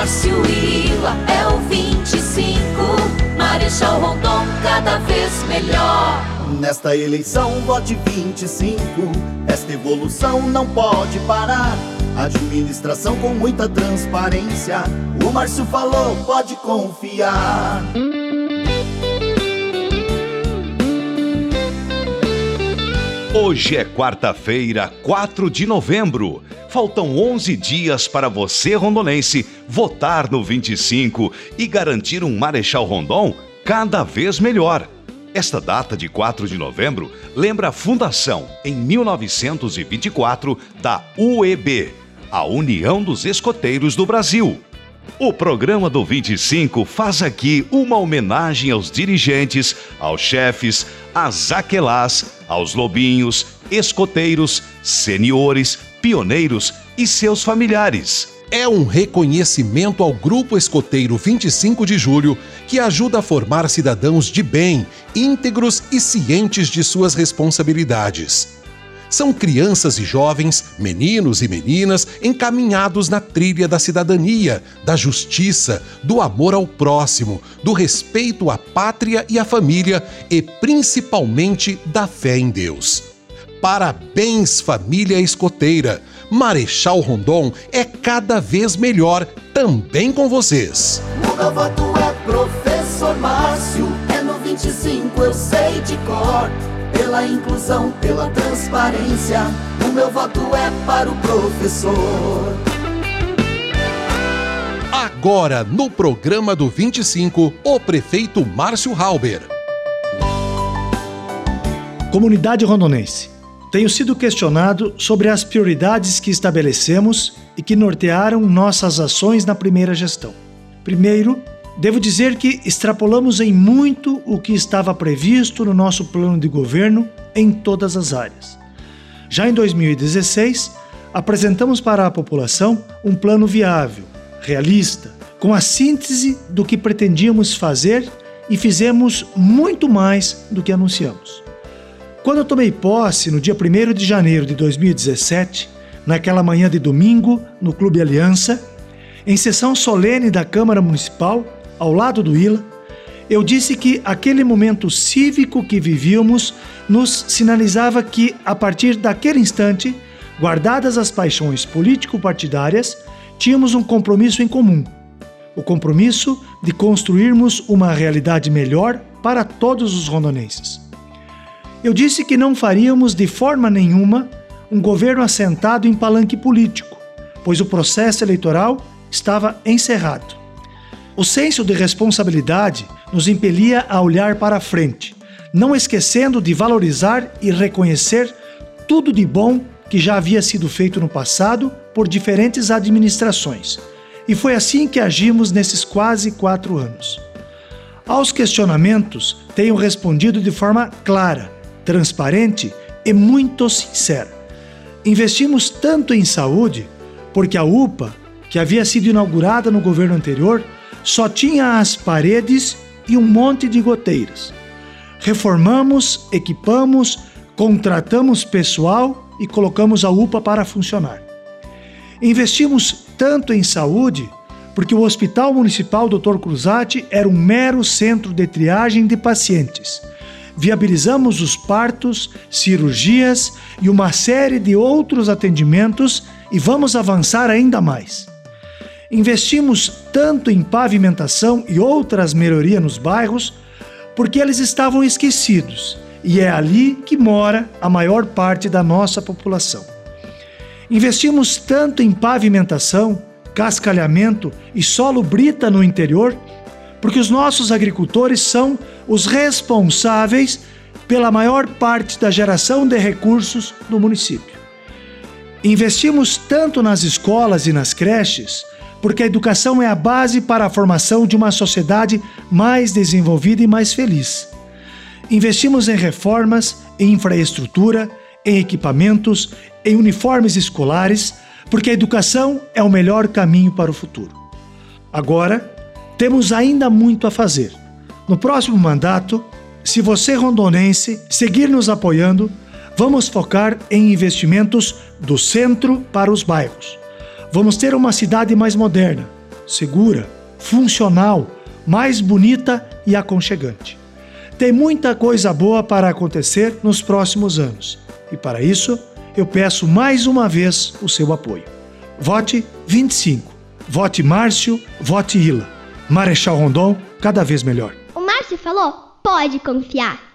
Márcio Ila é o 25. Marechal Rondon cada vez melhor. Nesta eleição, vote 25. Esta evolução não pode parar. Administração com muita transparência. O Márcio falou, pode confiar. Hoje é quarta-feira, 4 de novembro. Faltam 11 dias para você, rondonense, votar no 25 e garantir um Marechal Rondon cada vez melhor. Esta data de 4 de novembro lembra a fundação, em 1924, da UEB, a União dos Escoteiros do Brasil. O programa do 25 faz aqui uma homenagem aos dirigentes, aos chefes, às aquelás, aos lobinhos, escoteiros, seniores, pioneiros e seus familiares. É um reconhecimento ao Grupo Escoteiro 25 de Julho que ajuda a formar cidadãos de bem, íntegros e cientes de suas responsabilidades. São crianças e jovens, meninos e meninas encaminhados na trilha da cidadania, da justiça, do amor ao próximo, do respeito à pátria e à família e principalmente da fé em Deus. Parabéns, família escoteira! Marechal Rondon é cada vez melhor também com vocês. O meu voto é professor Márcio, é no 25, eu sei de cor pela inclusão, pela transparência. O meu voto é para o professor. Agora, no programa do 25, o prefeito Márcio Halber. Comunidade rondonense. Tenho sido questionado sobre as prioridades que estabelecemos e que nortearam nossas ações na primeira gestão. Primeiro, Devo dizer que extrapolamos em muito o que estava previsto no nosso plano de governo em todas as áreas. Já em 2016, apresentamos para a população um plano viável, realista, com a síntese do que pretendíamos fazer e fizemos muito mais do que anunciamos. Quando eu tomei posse no dia 1 de janeiro de 2017, naquela manhã de domingo, no Clube Aliança, em sessão solene da Câmara Municipal, ao lado do Ila, eu disse que aquele momento cívico que vivíamos nos sinalizava que, a partir daquele instante, guardadas as paixões político-partidárias, tínhamos um compromisso em comum: o compromisso de construirmos uma realidade melhor para todos os rondonenses. Eu disse que não faríamos de forma nenhuma um governo assentado em palanque político, pois o processo eleitoral estava encerrado. O senso de responsabilidade nos impelia a olhar para a frente, não esquecendo de valorizar e reconhecer tudo de bom que já havia sido feito no passado por diferentes administrações. E foi assim que agimos nesses quase quatro anos. Aos questionamentos, tenho respondido de forma clara, transparente e muito sincera. Investimos tanto em saúde porque a UPA, que havia sido inaugurada no governo anterior, só tinha as paredes e um monte de goteiras. Reformamos, equipamos, contratamos pessoal e colocamos a UPA para funcionar. Investimos tanto em saúde porque o Hospital Municipal Dr. Cruzati era um mero centro de triagem de pacientes. Viabilizamos os partos, cirurgias e uma série de outros atendimentos e vamos avançar ainda mais. Investimos tanto em pavimentação e outras melhorias nos bairros porque eles estavam esquecidos e é ali que mora a maior parte da nossa população. Investimos tanto em pavimentação, cascalhamento e solo brita no interior porque os nossos agricultores são os responsáveis pela maior parte da geração de recursos do município. Investimos tanto nas escolas e nas creches porque a educação é a base para a formação de uma sociedade mais desenvolvida e mais feliz. Investimos em reformas, em infraestrutura, em equipamentos, em uniformes escolares, porque a educação é o melhor caminho para o futuro. Agora, temos ainda muito a fazer. No próximo mandato, se você rondonense seguir nos apoiando, vamos focar em investimentos do centro para os bairros Vamos ter uma cidade mais moderna, segura, funcional, mais bonita e aconchegante. Tem muita coisa boa para acontecer nos próximos anos e, para isso, eu peço mais uma vez o seu apoio. Vote 25. Vote Márcio, vote Ila. Marechal Rondon, cada vez melhor. O Márcio falou: pode confiar.